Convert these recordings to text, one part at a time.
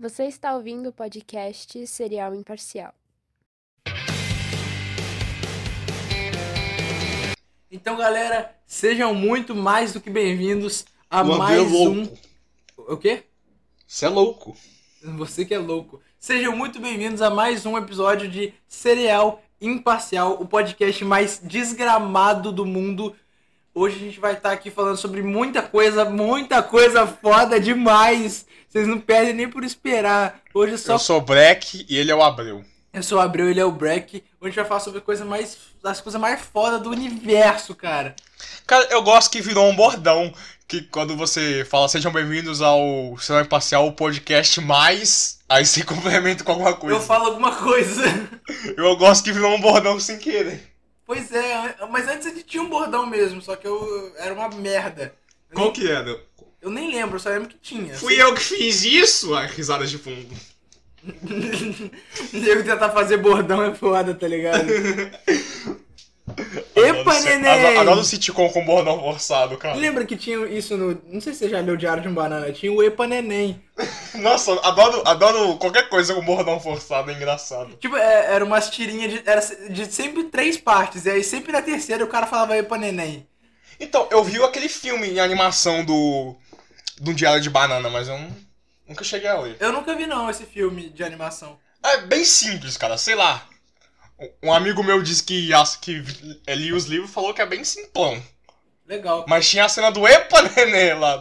Você está ouvindo o podcast Serial Imparcial. Então, galera, sejam muito mais do que bem-vindos a André mais é um. louco. O quê? Você é louco. Você que é louco. Sejam muito bem-vindos a mais um episódio de Serial Imparcial, o podcast mais desgramado do mundo. Hoje a gente vai estar aqui falando sobre muita coisa, muita coisa foda demais. Vocês não perdem nem por esperar. Hoje só Eu sou o Breck e ele é o Abreu. Eu sou o Abreu, ele é o Breck. Hoje a gente vai falar sobre coisa mais, as coisas mais foda do universo, cara. Cara, eu gosto que virou um bordão. Que quando você fala sejam bem-vindos ao Cinema Imparcial, o podcast mais. Aí você complementa com alguma coisa. Eu falo alguma coisa. Eu gosto que virou um bordão sem querer. Pois é, mas antes a gente tinha um bordão mesmo, só que eu era uma merda. Eu Qual nem, que era? eu nem lembro, só lembro que tinha. Fui eu que fiz isso? Ah, risadas de fundo. Nego tentar fazer bordão é foda, tá ligado? Epa, neném! Adoro, adoro sitcom com bordão forçado, cara. Lembra que tinha isso no. Não sei se você já leu o Diário de um Banana, tinha o Epa Neném. Nossa, adoro, adoro qualquer coisa com bordão forçado, é engraçado. Tipo, é, era umas tirinhas de. Era de sempre três partes, e aí sempre na terceira o cara falava Epa Neném. Então, eu vi aquele filme em animação do. do Diário de Banana, mas eu não- nunca cheguei a ler. Eu nunca vi não esse filme de animação. É bem simples, cara, sei lá. Um amigo meu disse que, que lia os livros falou que é bem simplão. Legal. Mas tinha a cena do Epa Nenê lá,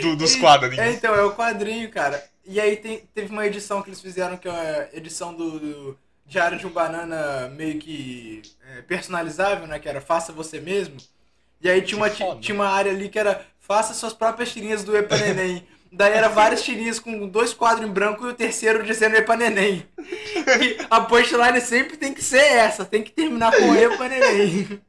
do- dos E- quadrinhos. É, então, é o quadrinho, cara. E aí tem- teve uma edição que eles fizeram, que é a edição do, do Diário de um Banana meio que é, personalizável, né? Que era Faça Você Mesmo. E aí tinha uma, tinha uma área ali que era Faça suas próprias tirinhas do Epa Neném. Daí era várias tirinhas com dois quadros em branco e o terceiro dizendo Epa Neném. E a punchline sempre tem que ser essa, tem que terminar com Epa Neném.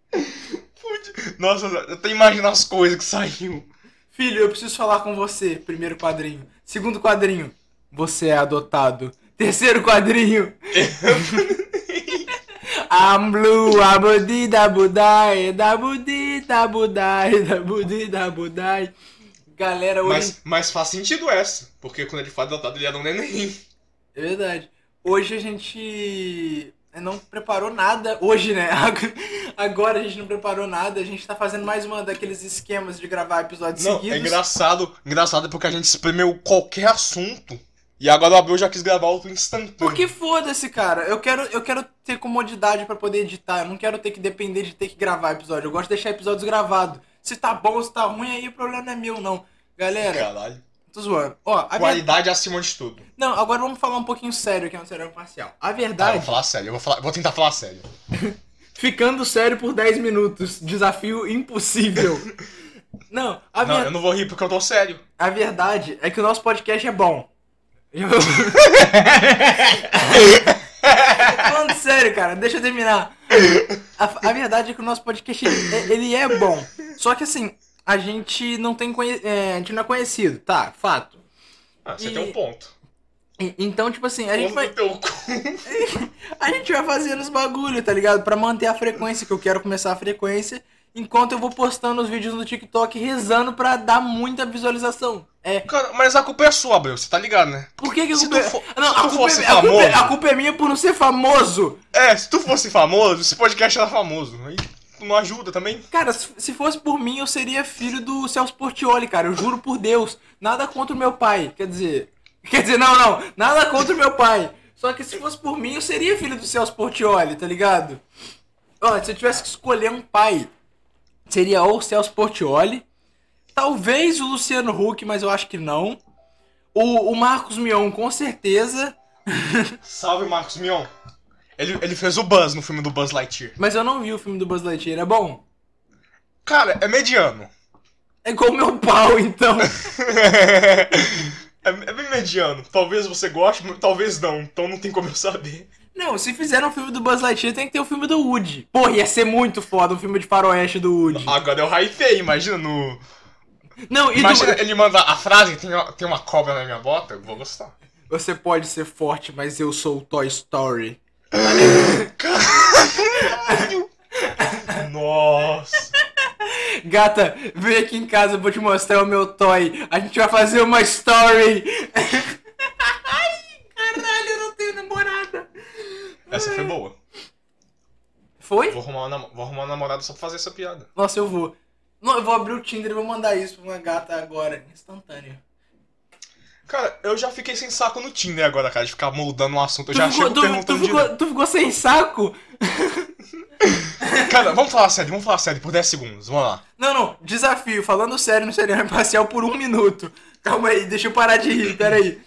Nossa, eu até imagino as coisas que saiu. Filho, eu preciso falar com você. Primeiro quadrinho. Segundo quadrinho. Você é adotado. Terceiro quadrinho. I'm blue, abudi da budai, da budi da budai, da budi da budai. Galera, hoje. Mas, mas faz sentido essa, porque quando ele foi adotado ele era um neném. É verdade. Hoje a gente não preparou nada. Hoje, né? Agora a gente não preparou nada. A gente tá fazendo mais uma daqueles esquemas de gravar episódios Não, seguidos. é engraçado, engraçado porque a gente espremeu qualquer assunto. E agora o Abreu já quis gravar outro instantâneo. Porque foda-se, cara. Eu quero, eu quero ter comodidade pra poder editar. Eu não quero ter que depender de ter que gravar episódio. Eu gosto de deixar episódios gravados. Se tá bom ou se tá ruim, aí o problema não é meu, não. Galera, Caralho. tô zoando. Ó, Qualidade acima de tudo. Não, agora vamos falar um pouquinho sério aqui no Serial Parcial. A Tá, eu verdade, vou falar sério, eu vou, falar, vou tentar falar sério. ficando sério por 10 minutos. Desafio impossível. Não, a, Não, ver- eu não vou rir porque eu tô sério. a verdade é que o nosso podcast é bom. Falando sério, cara, deixa eu terminar. A, a verdade é que o nosso podcast ele, é- bom. Só que assim, a gente não tem conhe- é, a gente não é conhecido, tá? Fato. Ah, você E- tem um ponto. E- então, tipo assim, a gente vai a gente vai fazendo os bagulho, tá ligado? Pra manter a frequência, que eu quero começar a frequência, enquanto eu vou postando os vídeos no TikTok rezando pra dar muita visualização. É, Cara, mas a culpa é sua, Abreu, você tá ligado, né? Por que que a Se culpa é... for- Não, se a culpa, fosse é, a, culpa, é- famoso- a culpa é minha por não ser famoso. É, se tu fosse famoso, esse podcast era famoso. Aí não ajuda também. Cara, se, se fosse por mim, eu seria filho do Celso Portioli, cara. Eu juro por Deus. Nada contra o meu pai. Quer dizer... Quer dizer, não, não. Nada contra o meu pai. Só que se fosse por mim, eu seria filho do Celso Portioli, tá ligado? Ó, se eu tivesse que escolher um pai, seria ou o Celso Portioli, talvez o Luciano Huck, mas eu acho que não. O, o Marcos Mion, com certeza. Salve, Marcos Mion. Ele, ele fez o Buzz no filme do Buzz Lightyear. Mas eu não vi o filme do Buzz Lightyear. É bom? Cara, é mediano. É igual o meu pau, então. é, é bem mediano. Talvez você goste, talvez não. Então não tem como eu saber. Não, se fizeram um filme do Buzz Lightyear, tem que ter o filme do Woody. Porra, ia ser muito foda um filme de faroeste do Woody. Agora eu hypei, imagina no. Não, e Imagina do... ele manda a frase, tem, uma- tem uma cobra na minha bota, eu vou gostar. Você pode ser forte, mas eu sou o Toy Story. Nossa. Gata, vem aqui em casa, eu vou te mostrar o meu toy. A gente vai fazer uma story. Foi? Vou arrumar, uma, vou arrumar uma namorada só pra fazer essa piada. Nossa, eu vou. Não, eu vou abrir o Tinder e vou mandar isso pra uma gata agora, instantâneo. Cara, eu já fiquei sem saco no Tinder agora, cara, de ficar moldando um assunto. Eu Tu já ficou, chego tu- perguntando tu ficou- tu ficou sem saco? Cara, vamos falar sério, vamos falar sério por 10 segundos, vamos lá. Não, não, desafio, falando sério no Serial Imparcial por um minuto. Calma aí, deixa eu parar de rir, pera aí.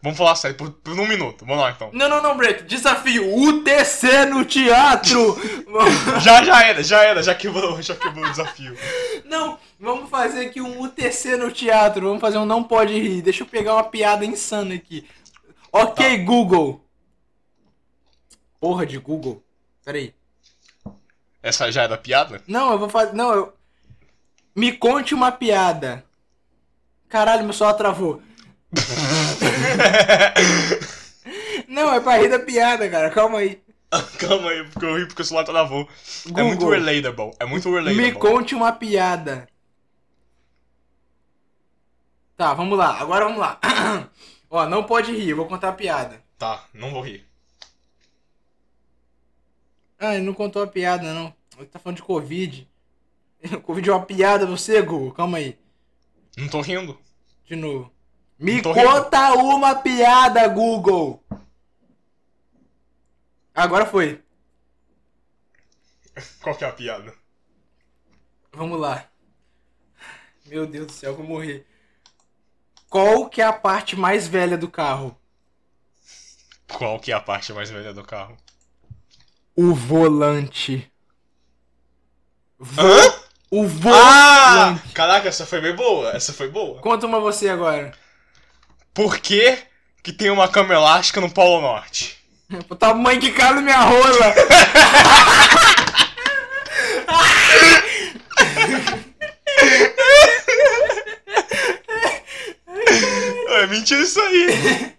Vamos falar sério por, por um minuto, vamos lá então. Não, não, não, Break, desafio, UTC no teatro! Já, já era, já era, já quebrou, já quebrou o desafio. não, vamos fazer aqui um UTC no teatro, vamos fazer um não pode rir. Deixa eu pegar uma piada insana aqui. Ok, Google. Porra de Google. Pera aí. Essa já era piada? Não, eu vou fazer. Não, eu. Me conte uma piada. Caralho, meu celular travou. Não, é pra rir da piada, cara. Calma aí. Calma aí, porque eu ri porque o celular travou. É Google. muito relatable, é muito relatable. Me conte uma piada. Tá, vamos lá. Agora vamos lá. Ó, não pode rir, eu vou contar a piada. Tá, não vou rir. Ah, ele não contou a piada, não. Ele tá falando de Covid. Covid é uma piada, você, Google. Calma aí. Não tô rindo. De novo. Me tô rindo. conta uma piada, Google. Agora foi. Qual que é a piada? Vamos lá. Meu Deus do céu, eu vou morrer. Qual que é a parte mais velha do carro? Qual que é a parte mais velha do carro? O volante. Vo- Hã? O Ah! volante. Caraca, essa foi bem boa, essa foi boa. Conta uma você agora. Por que que tem uma cama elástica no Polo Norte? O tamanho que cabe na minha rola. É mentira isso aí.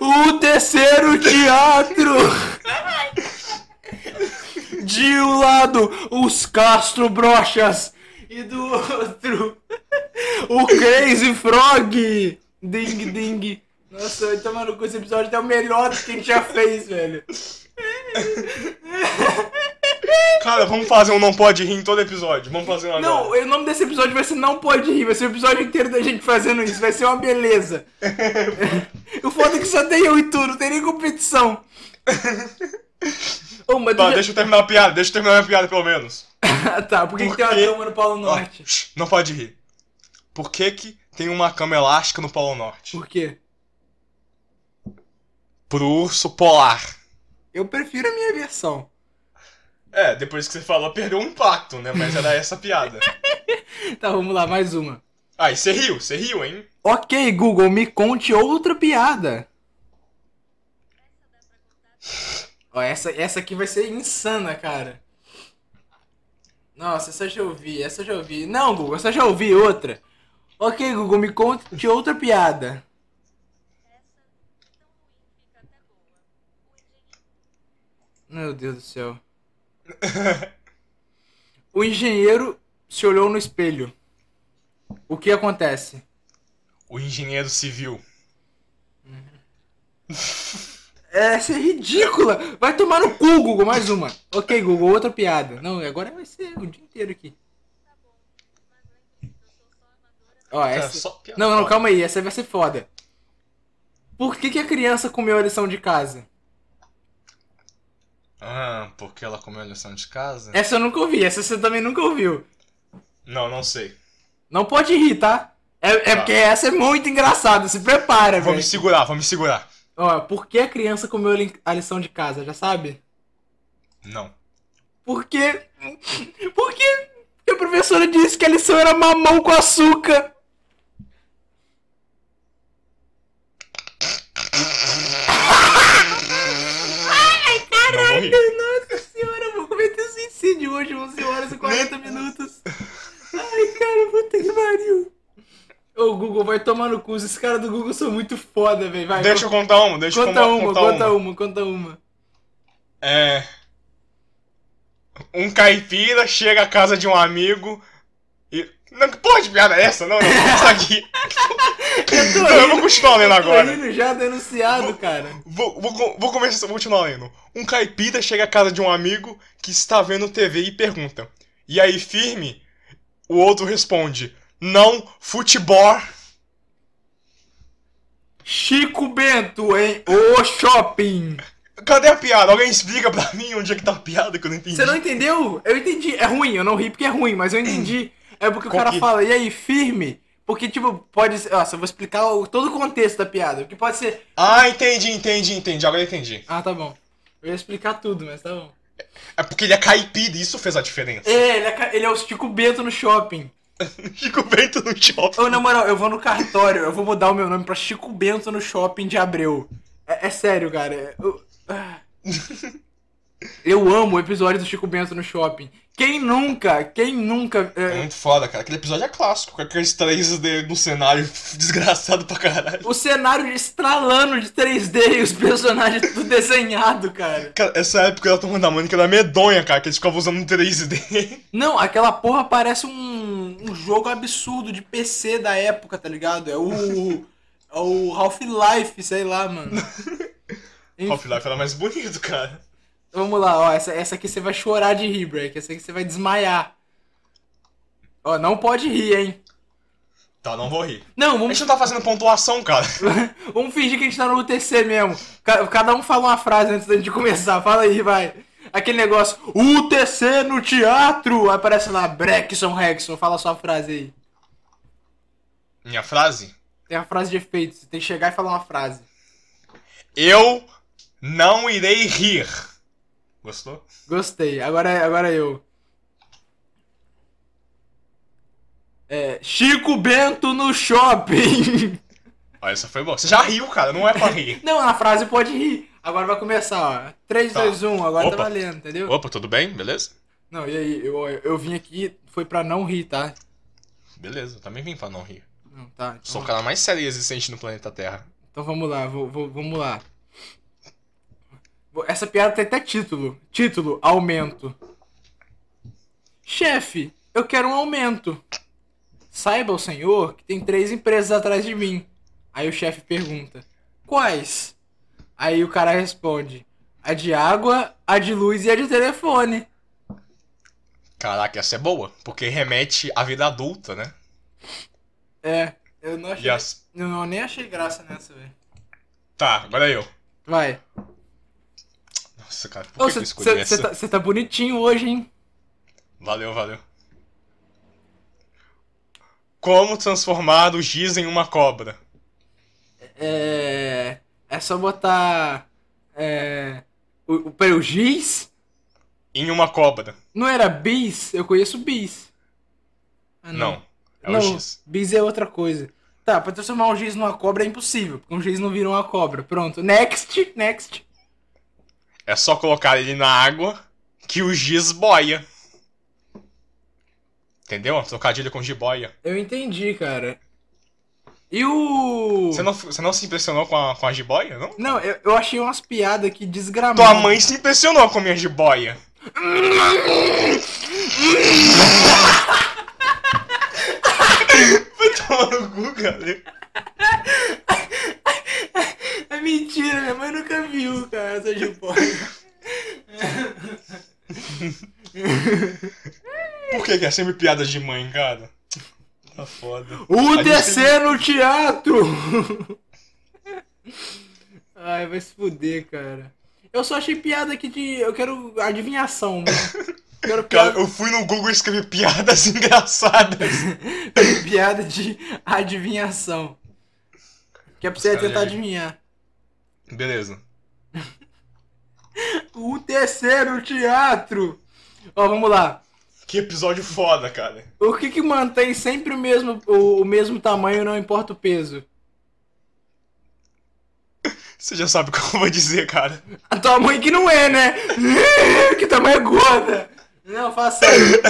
O terceiro teatro. De um lado, os Castro Brochas. E do outro, o Crazy Frog. Ding, ding. Nossa, vai tomar no cu, esse episódio é o melhor que a gente já fez, velho. Cara, vamos fazer um não pode rir em todo episódio. Vamos fazer um agora. Não, o nome desse episódio vai ser Não Pode Rir. Vai ser o episódio inteiro da gente fazendo isso. Vai ser uma beleza. o foda é que só tem eu e tu, não tem nem competição. Tu Tá, já- deixa eu terminar a piada, deixa eu terminar a piada pelo menos. Ah, tá, por que, que tem uma Porque- cama no Ó, Norte? shh, não pode rir. Por que que tem uma cama elástica no Polo Norte? Por quê? Pro urso polar. Eu prefiro a minha versão. É, depois que você falou, perdeu um impacto, né? Mas era essa a piada. Tá, vamos lá, mais uma. Ah, e você riu, você riu, hein? Ok, Google, me conte outra piada. Ó, essa, essa aqui vai ser insana, cara. Nossa, essa eu já ouvi, essa eu já ouvi. Não, Google, essa eu já ouvi, outra. Ok, Google, me conte outra piada. Meu Deus do céu. O engenheiro se olhou no espelho. O que acontece? O engenheiro civil. Essa é ridícula! Vai tomar no cu, Google, mais uma. Ok, Google, outra piada. Não, agora vai ser o dia inteiro aqui. Ó, Cara, essa. Não, não, calma aí, essa vai ser foda. Por que, que a criança comeu a lição de casa? Ah, porque ela comeu a lição de casa? Essa eu nunca ouvi, essa você também nunca ouviu. Não, não sei. Não pode rir, tá? É, é Tá. porque essa é muito engraçada, se prepara, Vou velho. me segurar, vou me segurar. Ó, por que a criança comeu a lição de casa, já sabe? Não. Porque. Porque a professora disse que a lição era mamão com açúcar. Vou rir. Nossa senhora, eu vou cometer suicídio hoje, 11 horas e 40 minutos. Ai, cara, puta que pariu. Ô, Google, vai tomar no cu. Esses caras do Google são muito foda, velho. Vai, Deixa eu contar uma, deixa eu conta contar uma, contar conta uma, conta uma. É. Um caipira chega à casa de um amigo. Não, que porra de piada é essa? Não, não, isso aqui. Eu tô Não, eu vou continuar lendo agora. rindo já denunciado, cara. Vou, vou, vou começar, vou continuar lendo. Um caipira chega à casa de um amigo que está vendo TV e pergunta: E aí, firme? O outro responde: Não, futebol. Chico Bento em O Shopping. Cadê a piada? Alguém explica pra mim onde é que tá a piada que eu não entendi. Você não entendeu? Eu entendi. É ruim, eu não ri porque é ruim, mas eu entendi. É porque o cara que- fala, e aí, firme? Porque, tipo, pode ser. Nossa, eu vou explicar o- todo o contexto da piada. Porque pode ser. Ah, entendi, entendi, entendi. Agora eu entendi. Ah, tá bom. Eu ia explicar tudo, mas tá bom. É porque ele é caipira e isso fez a diferença. É, ele é, ele é o Chico Bento no shopping. Chico Bento no shopping. Ô, na moral, eu vou no cartório, eu vou mudar o meu nome pra Chico Bento no shopping de Abreu. É, é sério, cara. é- Eu, ah. Eu amo o episódio do Chico Bento no shopping. Quem nunca, quem nunca. É é, muito foda, cara. Aquele episódio é clássico, com aqueles três d no cenário desgraçado pra caralho. o cenário estralando de 3D e os personagens tudo desenhado, cara. Cara, essa época da Turma da Mônica era medonha, cara, que eles ficavam usando 3D. Não, aquela porra parece um, um jogo absurdo de PC da época, tá ligado? É o. É o Half-Life, sei lá, mano. Half-Life era mais bonito, cara. Vamos lá, ó. Essa, essa aqui você vai chorar de rir, Break. Essa aqui você vai desmaiar. Ó, não pode rir, hein? Tá, não vou rir. Não, A vamos, gente não tá fazendo pontuação, cara. vamos fingir que a gente tá no UTC mesmo. Ca- Cada um fala uma frase antes da gente começar. Fala aí, vai. Aquele negócio, UTC no teatro! Aí aparece lá, Breckson Rexon. Fala a sua frase aí. Minha frase? Tem a frase de efeito. Você tem que chegar e falar uma frase. Eu não irei rir. Gostou? Gostei. Agora, agora eu. É, Chico Bento no shopping. Ó, essa foi boa. Você já riu, cara, não é pra rir. Não, na frase pode rir. Agora vai começar, ó. 3, Tá. 2, 1, agora Opa. tá valendo, entendeu? Opa, tudo bem? Beleza? Não, e aí, eu, eu vim aqui, foi pra não rir, tá? Beleza, eu também vim pra não rir. Não, tá. Então, Sou o cara mais sério existente no planeta Terra. então vamos lá, vou, vou- vamos lá. Essa piada tem até título. Título, aumento. Chefe, eu quero um aumento. Saiba o senhor que tem três empresas atrás de mim. Aí o chefe pergunta: Quais? Aí o cara responde: A de água, a de luz e a de telefone. Caraca, essa é boa, porque remete à vida adulta, né? É, eu não achei. Eu não, nem achei graça nessa, velho. Tá, agora eu. Vai. Nossa, cara, por que, eu escolhi Você essa? tá, cê tá bonitinho hoje, hein? Valeu, valeu. Como transformar o giz em uma cobra? É. É só botar. É. O, o, peraí, o giz? Em uma cobra. Não era bis? Eu conheço bis. Ah, Não. É não, o giz. bis é outra coisa. Tá, pra transformar um giz numa cobra é impossível, porque um giz não vira uma cobra. Pronto. Next, next. É só colocar ele na água que o giz boia. Entendeu? Trocadilho com jiboia. Eu entendi, cara. E o. Você não, você não se impressionou com a, com a jiboia, não? Não, eu, eu achei umas piadas aqui desgramadas. Tua mãe se impressionou com a minha jiboia. Vai tomar no cu, cara. É mentira, minha mãe nunca viu, cara, essa jiboia. Por que, que é sempre piada de mãe, cara? Tá foda. UTC no teatro! Ai, vai se fuder, cara. Eu só achei piada aqui de. Eu quero adivinhação, mano. Quero Cara, piada, eu fui no Google e escrevi piadas engraçadas. piada de adivinhação. Que é pra você tentar adivinhar. Beleza. UTC no teatro! Ó, vamos lá. Que episódio foda, cara. O que que mantém sempre o mesmo, o, o mesmo tamanho, não importa o peso? Você já sabe o que eu vou dizer, cara. A tua mãe que não é, né? que mãe é gorda. Não, fala sério.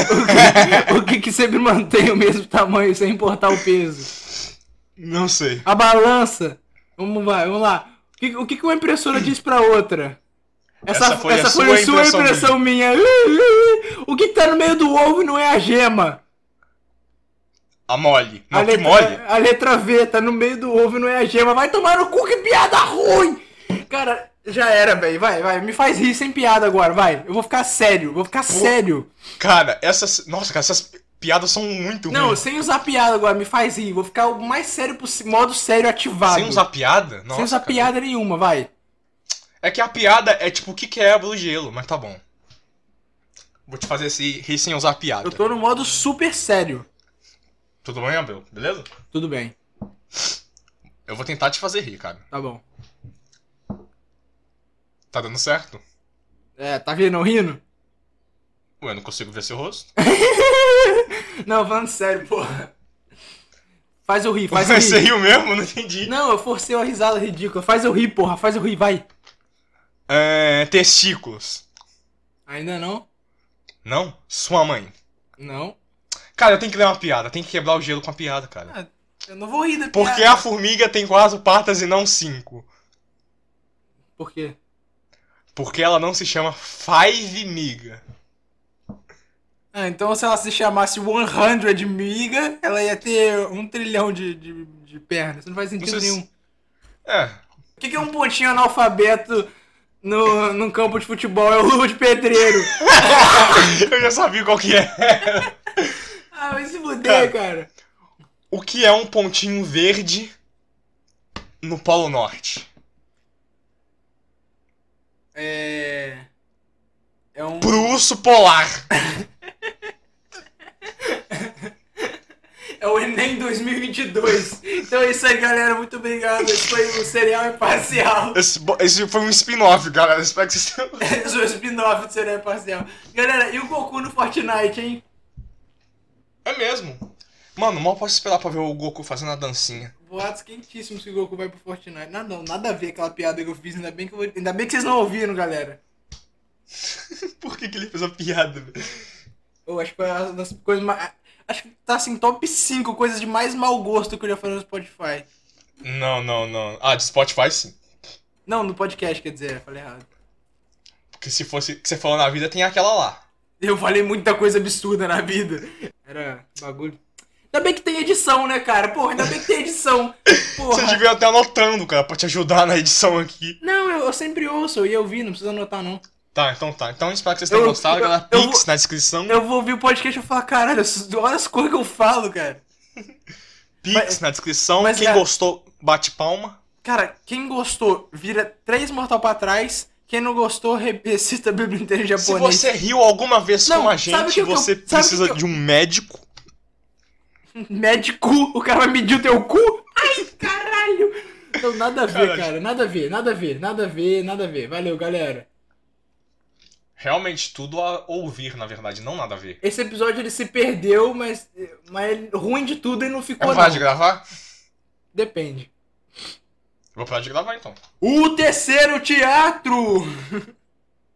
O que, o que que sempre mantém o mesmo tamanho sem importar o peso? Não sei. A balança. Vamos lá, vamos lá. O que, o que que uma impressora diz pra outra? Essa, Essa foi a essa sua foi a sua impressão impressão minha. O que tá no meio do ovo não é a gema? A mole. Não, a, que letra, mole. a letra V tá no meio do ovo e não é a gema. Vai tomar no cu, que piada ruim! Cara, já era, velho. Vai, vai. Me faz rir sem piada agora, vai. Eu vou ficar sério, vou ficar sério. Cara, essas. Nossa, cara, essas piadas são muito Não, sem usar piada agora, me faz rir. Vou ficar o mais sério possível, modo sério ativado. Sem usar piada? Nossa, Sem usar cara. piada nenhuma, vai. É que a piada é tipo o que quebra o gelo, mas tá bom. Vou te fazer esse rir sem usar piada. Eu tô no modo super sério. Tudo bem, Abel? Beleza? Tudo bem, Eu vou tentar te fazer rir, cara. tá bom. Tá dando certo? É, tá vendo eu rindo? Ué, eu não consigo ver seu rosto. Não, falando sério, porra. Faz eu rir, faz eu Mas você rir. riu mesmo? Não entendi. Não, eu forcei uma risada ridícula. Faz eu rir, porra. Faz eu rir, vai. É, testículos. Ainda não? Não? Sua mãe. Não. Cara, eu tenho que ler uma piada. Tem que quebrar o gelo com a piada, cara. Ah, eu não vou rir da Por que piada. a formiga tem quatro patas e não cinco? Por quê? Porque ela não se chama Five Miga. Ah, então se ela se chamasse 100 miga, ela ia ter um trilhão de, de, de pernas. Não faz sentido nenhum. É. O que, que é um pontinho analfabeto no, num campo de futebol? É o luva de pedreiro. Eu já sabia qual que é. Ah, vai se fuder, cara. O que é um pontinho verde no Polo Norte? É. É um. Pro urso polar. É o Enem 2022. Então é isso aí, galera. Muito obrigado. Esse foi o Cereal Imparcial. Esse, esse foi um spin-off, galera. Espero que vocês tenham... Esse foi o spin-off do Cereal Imparcial. Galera, e o Goku no Fortnite, hein? É mesmo. Mano, mal posso esperar pra ver o Goku fazendo a dancinha. Boatos quentíssimos que o Goku vai pro Fortnite. Nada, não, nada a ver aquela piada que eu fiz. Ainda bem que, eu ainda bem que vocês não ouviram, galera. Por que, que ele fez a piada? velho? Eu acho que foi uma das coisas mais. Acho que tá assim, top 5 coisas de mais mau gosto que eu já falei no Spotify. Não, não, não. Ah, de Spotify sim. Não, no podcast, quer dizer, eu falei errado. Porque se fosse que você falou na vida, tem aquela lá. Eu falei muita coisa absurda na vida. Era bagulho. Ainda bem que tem edição, né, cara? Porra, ainda bem que tem edição. Porra. Você devia até anotando, cara, pra te ajudar na edição aqui. Não, eu, eu sempre ouço, eu ia ouvir, não precisa anotar, não. Tá, então tá. Então espero que vocês tenham Eu- gostado, eu- galera. eu Pix vou- na descrição. Eu vou ouvir o podcast e vou falar, caralho, olha as coisas que eu falo, cara. Pix Mas- na descrição. mas, Quem cara- gostou, bate palma. Cara, quem gostou, vira três mortal pra trás. Quem não gostou, re- recita a Bíblia inteira em Se japonês. você riu alguma vez Não, com a gente, que que eu- você que precisa que eu- de um médico. Mede cu, o cara vai medir o teu cu? Ai, caralho! Não, nada a ver, cara, nada a ver, nada a ver, nada a ver, nada a ver. Valeu, galera. Realmente tudo a ouvir, na verdade, não nada a ver. Esse episódio ele se perdeu, mas, mas ruim de tudo ele não Eu ficou, vou não. parar de gravar? Depende. Eu vou parar de gravar então. O terceiro teatro!